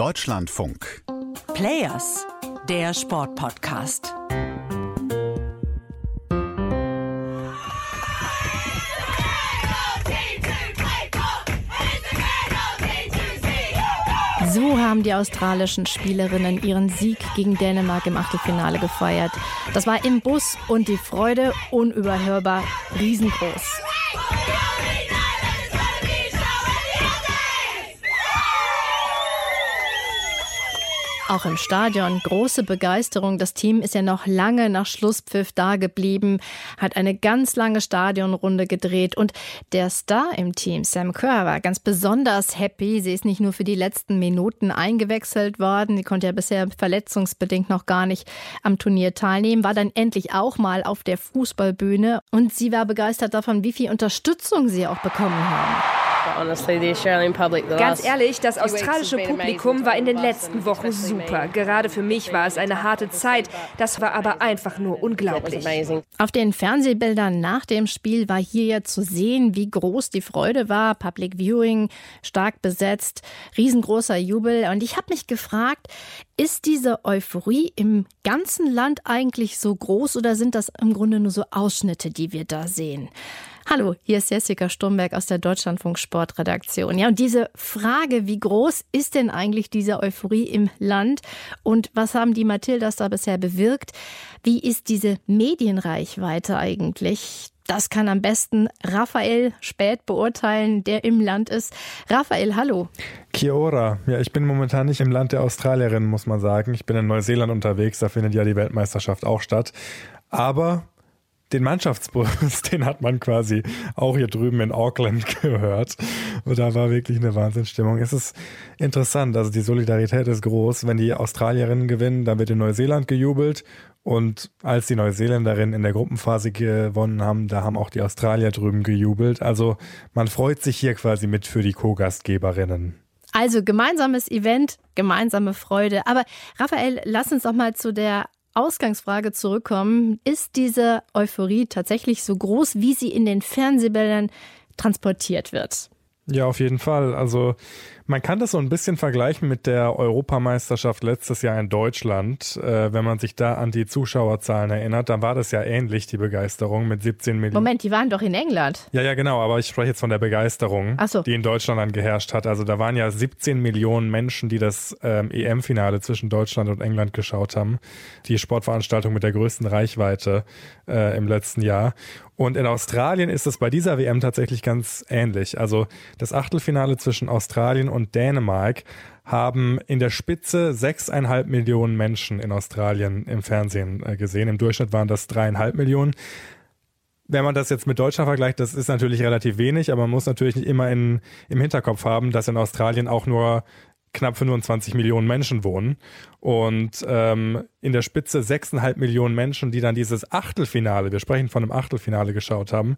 Deutschlandfunk. Players, der Sportpodcast. So haben die australischen Spielerinnen ihren Sieg gegen Dänemark im Achtelfinale gefeiert. Das war im Bus und die Freude unüberhörbar riesengroß. Auch im Stadion große Begeisterung. Das Team ist ja noch lange nach Schlusspfiff da geblieben, hat eine ganz lange Stadionrunde gedreht und der Star im Team, Sam Kerr, war ganz besonders happy. Sie ist nicht nur für die letzten Minuten eingewechselt worden, sie konnte ja bisher verletzungsbedingt noch gar nicht am Turnier teilnehmen, war dann endlich auch mal auf der Fußballbühne und sie war begeistert davon, wie viel Unterstützung sie auch bekommen haben. Ganz ehrlich, das australische Publikum war in den letzten Wochen super. Gerade für mich war es eine harte Zeit. Das war aber einfach nur unglaublich. Auf den Fernsehbildern nach dem Spiel war hier ja zu sehen, wie groß die Freude war. Public Viewing, stark besetzt, riesengroßer Jubel. Und ich habe mich gefragt, ist diese Euphorie im ganzen Land eigentlich so groß oder sind das im Grunde nur so Ausschnitte, die wir da sehen? Hallo, hier ist Jessica Sturmberg aus der Deutschlandfunk Sportredaktion. Ja, und diese Frage, wie groß ist denn eigentlich diese Euphorie im Land und was haben die Mathildas da bisher bewirkt? Wie ist diese Medienreichweite eigentlich? Das kann am besten Raphael Spät beurteilen, der im Land ist. Raphael, hallo. Kia ora. Ja, ich bin momentan nicht im Land der Australierinnen, muss man sagen. Ich bin in Neuseeland unterwegs, da findet ja die Weltmeisterschaft auch statt. Aber den Mannschaftsbus, den hat man quasi auch hier drüben in Auckland gehört. Und da war wirklich eine Wahnsinnsstimmung. Es ist interessant, also die Solidarität ist groß. Wenn die Australierinnen gewinnen, dann wird in Neuseeland gejubelt. Und als die Neuseeländerinnen in der Gruppenphase gewonnen haben, da haben auch die Australier drüben gejubelt. Also man freut sich hier quasi mit für die Co-Gastgeberinnen. Also gemeinsames Event, gemeinsame Freude. Aber Raphael, lass uns doch mal zu der Ausgangsfrage zurückkommen. Ist diese Euphorie tatsächlich so groß, wie sie in den Fernsehbildern transportiert wird? Ja, auf jeden Fall. Also man kann das so ein bisschen vergleichen mit der Europameisterschaft letztes Jahr in Deutschland. Äh, wenn man sich da an die Zuschauerzahlen erinnert, dann war das ja ähnlich, die Begeisterung mit 17 Millionen. Moment, die waren doch in England. Ja, ja, genau, aber ich spreche jetzt von der Begeisterung, so. die in Deutschland dann geherrscht hat. Also da waren ja 17 Millionen Menschen, die das ähm, EM-Finale zwischen Deutschland und England geschaut haben. Die Sportveranstaltung mit der größten Reichweite äh, im letzten Jahr. Und in Australien ist es bei dieser WM tatsächlich ganz ähnlich. Also das Achtelfinale zwischen Australien und Dänemark haben in der Spitze sechseinhalb Millionen Menschen in Australien im Fernsehen äh, gesehen. Im Durchschnitt waren das dreieinhalb Millionen. Wenn man das jetzt mit Deutschland vergleicht, das ist natürlich relativ wenig, aber man muss natürlich nicht immer in, im Hinterkopf haben, dass in Australien auch nur knapp 25 Millionen Menschen wohnen und ähm, in der Spitze 6,5 Millionen Menschen, die dann dieses Achtelfinale, wir sprechen von einem Achtelfinale geschaut haben.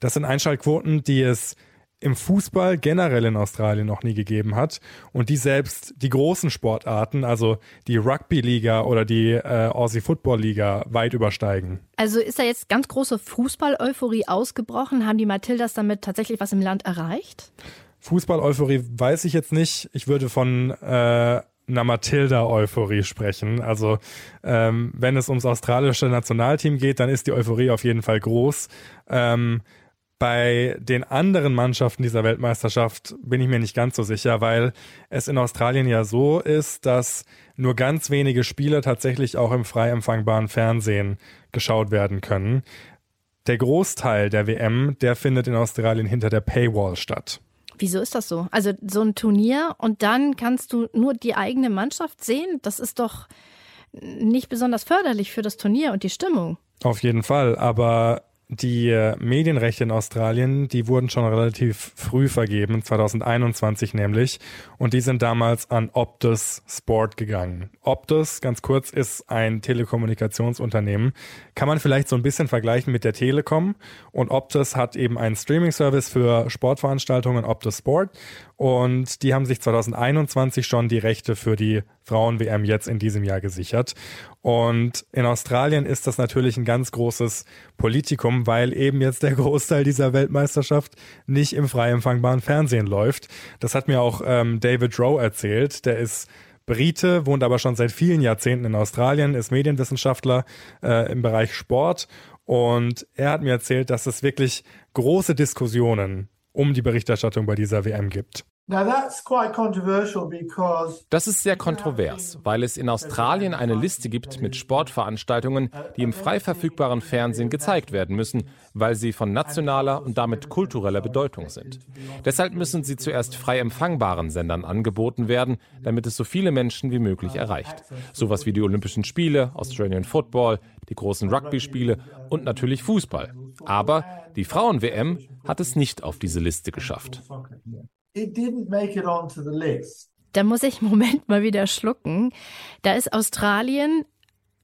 Das sind Einschaltquoten, die es im Fußball generell in Australien noch nie gegeben hat und die selbst die großen Sportarten, also die Rugby-Liga oder die äh, Aussie Football-Liga, weit übersteigen. Also ist da jetzt ganz große Fußball-Euphorie ausgebrochen? Haben die Matildas damit tatsächlich was im Land erreicht? Fußball-Euphorie weiß ich jetzt nicht. Ich würde von äh, einer Matilda-Euphorie sprechen. Also ähm, wenn es ums australische Nationalteam geht, dann ist die Euphorie auf jeden Fall groß. Ähm, bei den anderen Mannschaften dieser Weltmeisterschaft bin ich mir nicht ganz so sicher, weil es in Australien ja so ist, dass nur ganz wenige Spiele tatsächlich auch im frei empfangbaren Fernsehen geschaut werden können. Der Großteil der WM, der findet in Australien hinter der Paywall statt. Wieso ist das so? Also so ein Turnier und dann kannst du nur die eigene Mannschaft sehen? Das ist doch nicht besonders förderlich für das Turnier und die Stimmung. Auf jeden Fall, aber die äh, Medienrechte in Australien, die wurden schon relativ früh vergeben, 2021 nämlich, und die sind damals an Optus Sport gegangen. Optus, ganz kurz, ist ein Telekommunikationsunternehmen. Kann man vielleicht so ein bisschen vergleichen mit der Telekom und Optus hat eben einen Streaming-Service für Sportveranstaltungen, Optus Sport Und die haben sich 2021 schon die Rechte für die Frauen-WM jetzt in diesem Jahr gesichert. Und in Australien ist das natürlich ein ganz großes Politikum, weil eben jetzt der Großteil dieser Weltmeisterschaft nicht im frei empfangbaren Fernsehen läuft. Das hat mir auch ähm, David Rowe erzählt. Der ist Brite, wohnt aber schon seit vielen Jahrzehnten in Australien, ist Medienwissenschaftler äh, im Bereich Sport. Und er hat mir erzählt, dass es wirklich große Diskussionen um die Berichterstattung bei dieser WM gibt. Das ist sehr kontrovers, weil es in Australien eine Liste gibt mit Sportveranstaltungen, die im frei verfügbaren Fernsehen gezeigt werden müssen, weil sie von nationaler und damit kultureller Bedeutung sind. Deshalb müssen sie zuerst frei empfangbaren Sendern angeboten werden, damit es so viele Menschen wie möglich erreicht. Sowas wie die Olympischen Spiele, Australian Football, die großen Rugby-Spiele und natürlich Fußball. Aber die Frauen-WM hat es nicht auf diese Liste geschafft. Da muss ich einen Moment mal wieder schlucken. Da ist Australien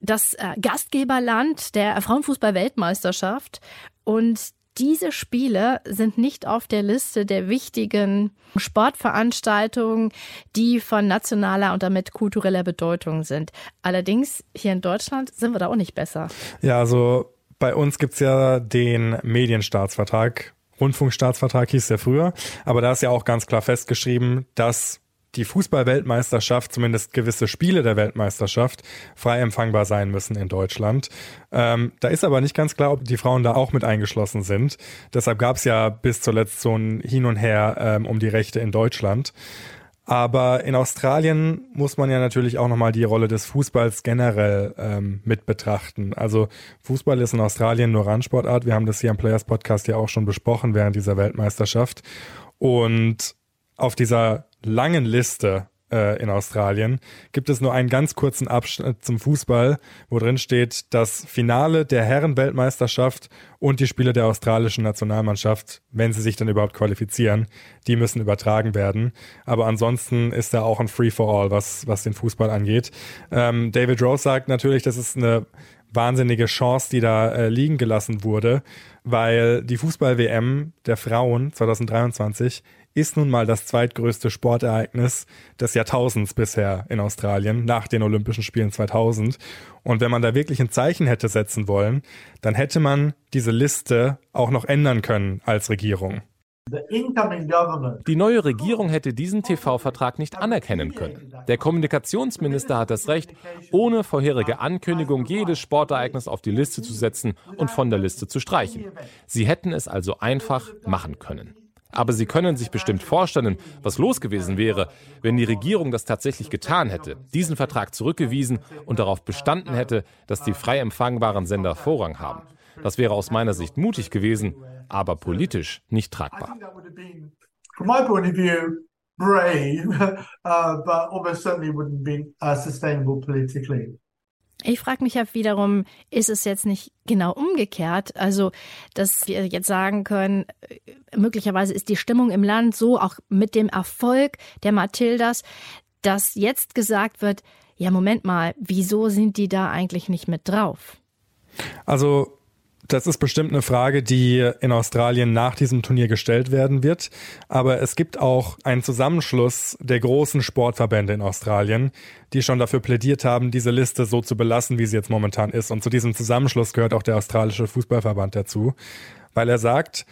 das äh, Gastgeberland der Frauenfußball-Weltmeisterschaft und diese Spiele sind nicht auf der Liste der wichtigen Sportveranstaltungen, die von nationaler und damit kultureller Bedeutung sind. Allerdings hier in Deutschland sind wir da auch nicht besser. Ja, also bei uns gibt es ja den Medienstaatsvertrag Rundfunkstaatsvertrag hieß der früher, aber da ist ja auch ganz klar festgeschrieben, dass die Fußball-Weltmeisterschaft, zumindest gewisse Spiele der Weltmeisterschaft, frei empfangbar sein müssen in Deutschland. Ähm, da ist aber nicht ganz klar, ob die Frauen da auch mit eingeschlossen sind. Deshalb gab es ja bis zuletzt so ein Hin und Her ähm, um die Rechte in Deutschland. Aber in Australien muss man ja natürlich auch nochmal die Rolle des Fußballs generell ähm, mit betrachten. Also Fußball ist in Australien nur Randsportart. Wir haben das hier im Players Podcast ja auch schon besprochen während dieser Weltmeisterschaft. Und auf dieser langen Liste äh, in Australien gibt es nur einen ganz kurzen Abschnitt zum Fußball, wo drin steht, das Finale der Herrenweltmeisterschaft und die Spiele der australischen Nationalmannschaft, wenn sie sich dann überhaupt qualifizieren, die müssen übertragen werden. Aber ansonsten ist da auch ein Free-for-all, was, was den Fußball angeht. Ähm, David Rose sagt natürlich, das ist eine wahnsinnige Chance, die da äh, liegen gelassen wurde, weil die Fußball-WM der Frauen 2023 ist nun mal das zweitgrößte Sportereignis des Jahrtausends bisher in Australien, nach den Olympischen Spielen 2000. Und wenn man da wirklich ein Zeichen hätte setzen wollen, dann hätte man diese Liste auch noch ändern können als Regierung. Die neue Regierung hätte diesen TV-Vertrag nicht anerkennen können. Der Kommunikationsminister hat das Recht, ohne vorherige Ankündigung jedes Sportereignis auf die Liste zu setzen und von der Liste zu streichen. Sie hätten es also einfach machen können. Aber Sie können sich bestimmt vorstellen, was los gewesen wäre, wenn die Regierung das tatsächlich getan hätte, diesen Vertrag zurückgewiesen und darauf bestanden hätte, dass die frei empfangbaren Sender Vorrang haben. Das wäre aus meiner Sicht mutig gewesen, aber politisch nicht tragbar. brave, uh, but almost certainly wouldn't be uh, sustainable politically. Ich frage mich ja wiederum, ist es jetzt nicht genau umgekehrt? Also, dass wir jetzt sagen können, äh, möglicherweise ist die Stimmung im Land so, auch mit dem Erfolg der Mathildas, dass jetzt gesagt wird, ja, Moment mal, wieso sind die da eigentlich nicht mit drauf? Also das ist bestimmt eine Frage, die in Australien nach diesem Turnier gestellt werden wird. Aber es gibt auch einen Zusammenschluss der großen Sportverbände in Australien, die schon dafür plädiert haben, diese Liste so zu belassen, wie sie jetzt momentan ist. Und zu diesem Zusammenschluss gehört auch der australische Fußballverband dazu, weil er sagt,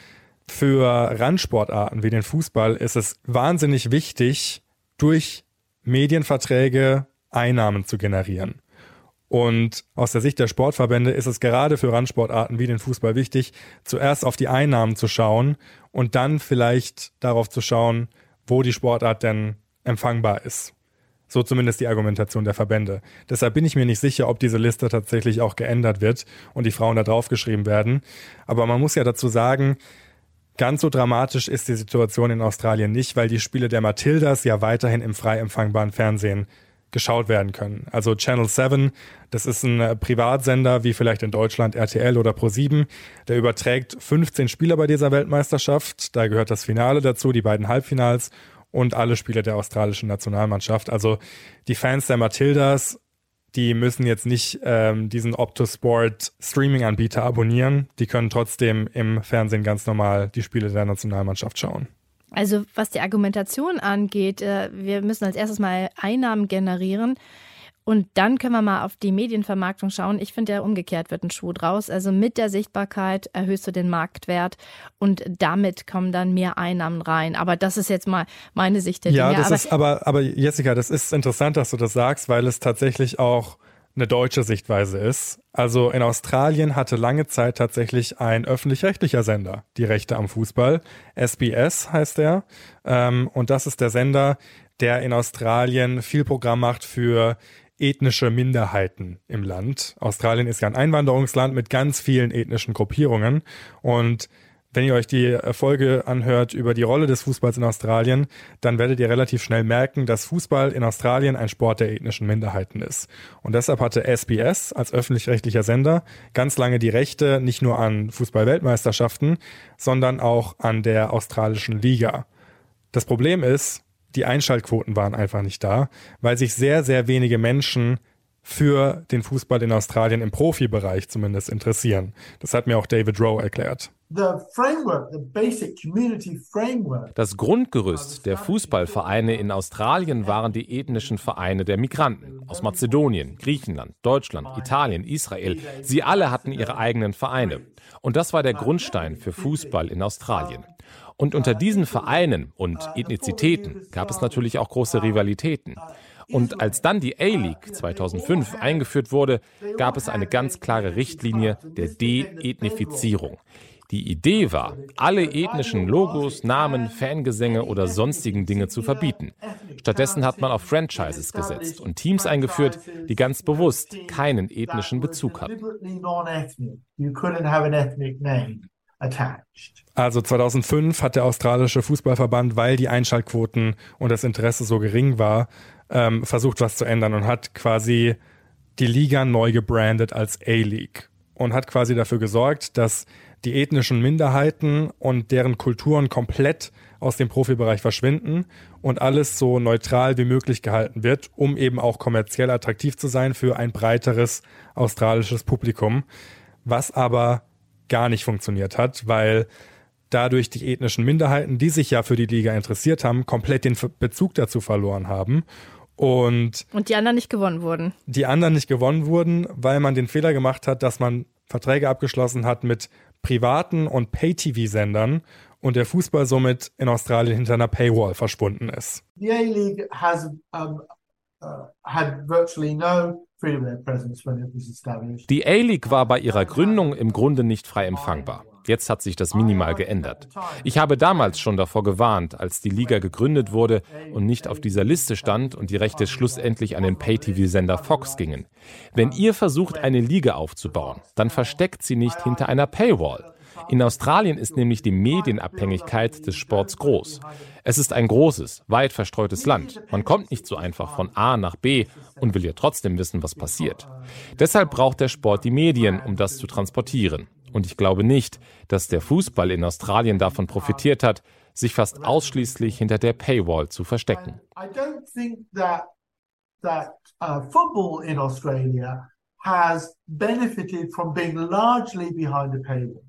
für Randsportarten wie den Fußball ist es wahnsinnig wichtig, durch Medienverträge Einnahmen zu generieren. Und aus der Sicht der Sportverbände ist es gerade für Randsportarten wie den Fußball wichtig, zuerst auf die Einnahmen zu schauen und dann vielleicht darauf zu schauen, wo die Sportart denn empfangbar ist. So zumindest die Argumentation der Verbände. Deshalb bin ich mir nicht sicher, ob diese Liste tatsächlich auch geändert wird und die Frauen da draufgeschrieben werden. Aber man muss ja dazu sagen, ganz so dramatisch ist die Situation in Australien nicht, weil die Spiele der Matildas ja weiterhin im frei empfangbaren Fernsehen geschaut werden können. Also Channel 7, das ist ein äh, Privatsender wie vielleicht in Deutschland RTL oder Pro7, der überträgt 15 Spieler bei dieser Weltmeisterschaft. Da gehört das Finale dazu, die beiden Halbfinals und alle Spiele der australischen Nationalmannschaft. Also die Fans der Matildas, die müssen jetzt nicht ähm, diesen Optosport Streaming-Anbieter abonnieren. Die können trotzdem im Fernsehen ganz normal die Spiele der Nationalmannschaft schauen. Also was die Argumentation angeht, äh, wir müssen als erstes mal Einnahmen generieren. Und dann können wir mal auf die Medienvermarktung schauen. Ich finde ja umgekehrt wird ein Schuh draus. Also mit der Sichtbarkeit erhöhst du den Marktwert und damit kommen dann mehr Einnahmen rein. Aber das ist jetzt mal meine Sicht der ja, Dinge. Ja, das aber ist aber, aber Jessica, das ist interessant, dass du das sagst, weil es tatsächlich auch eine deutsche Sichtweise ist. Also in Australien hatte lange Zeit tatsächlich ein öffentlich-rechtlicher Sender die Rechte am Fußball. SBS heißt er. Ähm, und das ist der Sender, der in Australien viel Programm macht für ethnische Minderheiten im Land. Australien ist ja ein Einwanderungsland mit ganz vielen ethnischen Gruppierungen. Und wenn ihr euch die Folge anhört über die Rolle des Fußballs in Australien, dann werdet ihr relativ schnell merken, dass Fußball in Australien ein Sport der ethnischen Minderheiten ist. Und deshalb hatte SBS als öffentlich-rechtlicher Sender ganz lange die Rechte nicht nur an Fußball-Weltmeisterschaften, sondern auch an der australischen Liga. Das Problem ist, die Einschaltquoten waren einfach nicht da, weil sich sehr, sehr wenige Menschen für den Fußball in Australien im Profibereich zumindest interessieren. Das hat mir auch David Rowe erklärt. Das Grundgerüst der Fußballvereine in Australien waren die ethnischen Vereine der Migranten aus Mazedonien, Griechenland, Deutschland, Italien, Israel. Sie alle hatten ihre eigenen Vereine. Und das war der Grundstein für Fußball in Australien. Und unter diesen Vereinen und Ethnizitäten gab es natürlich auch große Rivalitäten. Und als dann die A-League 2005 eingeführt wurde, gab es eine ganz klare Richtlinie der De-Ethnifizierung. Die Idee war, alle ethnischen Logos, Namen, Fangesänge oder sonstigen Dinge zu verbieten. Stattdessen hat man auf Franchises gesetzt und Teams eingeführt, die ganz bewusst keinen ethnischen Bezug hatten. Also 2005 hat der australische Fußballverband, weil die Einschaltquoten und das Interesse so gering war, ähm, versucht was zu ändern und hat quasi die Liga neu gebrandet als A-League und hat quasi dafür gesorgt, dass die ethnischen Minderheiten und deren Kulturen komplett aus dem Profibereich verschwinden und alles so neutral wie möglich gehalten wird, um eben auch kommerziell attraktiv zu sein für ein breiteres australisches Publikum, was aber gar nicht funktioniert hat, weil dadurch die ethnischen Minderheiten, die sich ja für die Liga interessiert haben, komplett den Bezug dazu verloren haben. Und, und die anderen nicht gewonnen wurden. Die anderen nicht gewonnen wurden, weil man den Fehler gemacht hat, dass man Verträge abgeschlossen hat mit privaten und Pay-TV-Sendern und der Fußball somit in Australien hinter einer Paywall verschwunden ist. The A-League has um, uh, had virtually no die A-League war bei ihrer Gründung im Grunde nicht frei empfangbar. Jetzt hat sich das minimal geändert. Ich habe damals schon davor gewarnt, als die Liga gegründet wurde und nicht auf dieser Liste stand und die Rechte schlussendlich an den Pay-TV-Sender Fox gingen. Wenn ihr versucht, eine Liga aufzubauen, dann versteckt sie nicht hinter einer Paywall. In Australien ist nämlich die Medienabhängigkeit des Sports groß. Es ist ein großes, weit verstreutes Land. Man kommt nicht so einfach von A nach B und will ja trotzdem wissen, was passiert. Deshalb braucht der Sport die Medien, um das zu transportieren. Und ich glaube nicht, dass der Fußball in Australien davon profitiert hat, sich fast ausschließlich hinter der Paywall zu verstecken. football in Australia has benefited from being largely behind the paywall.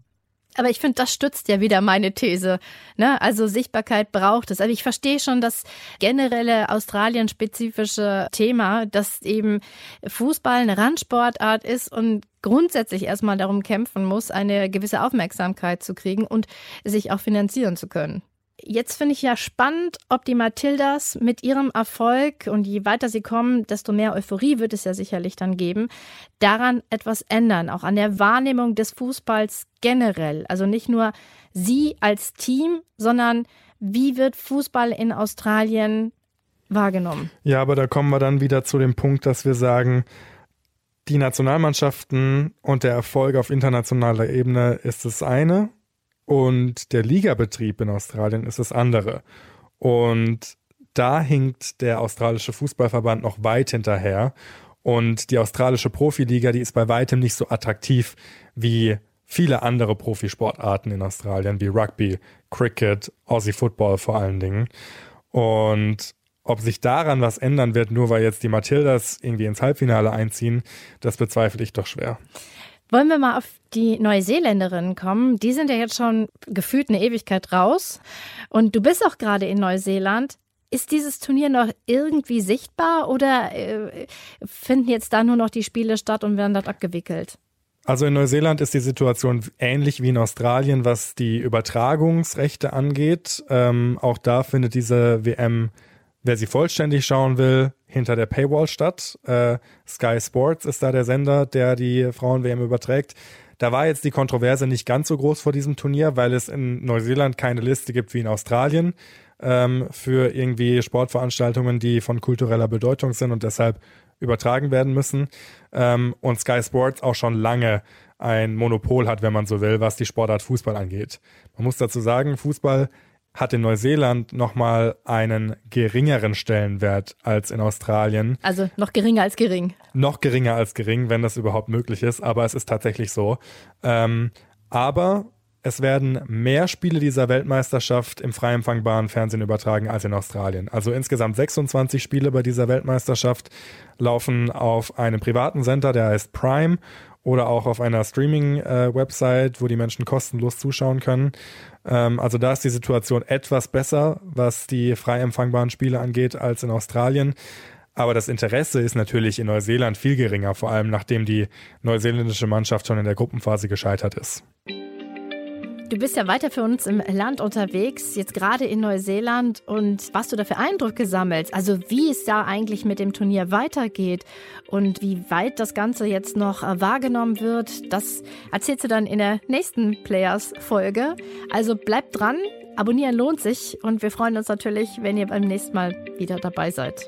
Aber ich finde, das stützt ja wieder meine These. Ne? Also Sichtbarkeit braucht es. Aber ich verstehe schon das generelle Australien-spezifische Thema, dass eben Fußball eine Randsportart ist und grundsätzlich erstmal darum kämpfen muss, eine gewisse Aufmerksamkeit zu kriegen und sich auch finanzieren zu können. Jetzt finde ich ja spannend, ob die Matildas mit ihrem Erfolg und je weiter sie kommen, desto mehr Euphorie wird es ja sicherlich dann geben, daran etwas ändern, auch an der Wahrnehmung des Fußballs generell. Also nicht nur sie als Team, sondern wie wird Fußball in Australien wahrgenommen? Ja, aber da kommen wir dann wieder zu dem Punkt, dass wir sagen, die Nationalmannschaften und der Erfolg auf internationaler Ebene ist das eine und der Ligabetrieb in Australien ist das andere. Und da hinkt der australische Fußballverband noch weit hinterher. Und die australische Profiliga, die ist bei weitem nicht so attraktiv wie viele andere Profisportarten in Australien, wie Rugby, Cricket, Aussie Football vor allen Dingen. Und ob sich daran was ändern wird, nur weil jetzt die Matildas irgendwie ins Halbfinale einziehen, das bezweifle ich doch schwer. Wollen wir mal auf die Neuseeländerinnen kommen? Die sind ja jetzt schon gefühlt eine Ewigkeit raus. Und du bist auch gerade in Neuseeland. Ist dieses Turnier noch irgendwie sichtbar oder äh, finden jetzt da nur noch die Spiele statt und werden dort abgewickelt? Also in Neuseeland ist die Situation ähnlich wie in Australien, was die Übertragungsrechte angeht. Ähm, auch da findet diese WM, wer sie vollständig schauen will, hinter der Paywall statt. Äh, Sky Sports ist da der Sender, der die Frauen-WM überträgt. Da war jetzt die Kontroverse nicht ganz so groß vor diesem Turnier, weil es in Neuseeland keine Liste gibt wie in Australien ähm, für irgendwie Sportveranstaltungen, die von kultureller Bedeutung sind und deshalb übertragen werden müssen. Ähm, und Sky Sports auch schon lange ein Monopol hat, wenn man so will, was die Sportart Fußball angeht. Man muss dazu sagen, Fußball hat in Neuseeland nochmal einen geringeren Stellenwert als in Australien. Also noch geringer als gering. Noch geringer als gering, wenn das überhaupt möglich ist, aber es ist tatsächlich so. Ähm, aber es werden mehr Spiele dieser Weltmeisterschaft im frei empfangbaren Fernsehen übertragen als in Australien. Also insgesamt 26 Spiele bei dieser Weltmeisterschaft laufen auf einem privaten Center, der heißt Prime, oder auch auf einer Streaming-Website, wo die Menschen kostenlos zuschauen können. Ähm, also da ist die Situation etwas besser, was die frei empfangbaren Spiele angeht, als in Australien. Aber das Interesse ist natürlich in Neuseeland viel geringer, vor allem nachdem die neuseeländische Mannschaft schon in der Gruppenphase gescheitert ist. Du bist ja weiter für uns im Land unterwegs, jetzt gerade in Neuseeland. Und was du da für Eindrücke sammelst, also wie es da eigentlich mit dem Turnier weitergeht und wie weit das Ganze jetzt noch äh, wahrgenommen wird, das erzählst du dann in der nächsten Players-Folge. Also bleibt dran, abonnieren lohnt sich und wir freuen uns natürlich, wenn ihr beim nächsten Mal wieder dabei seid.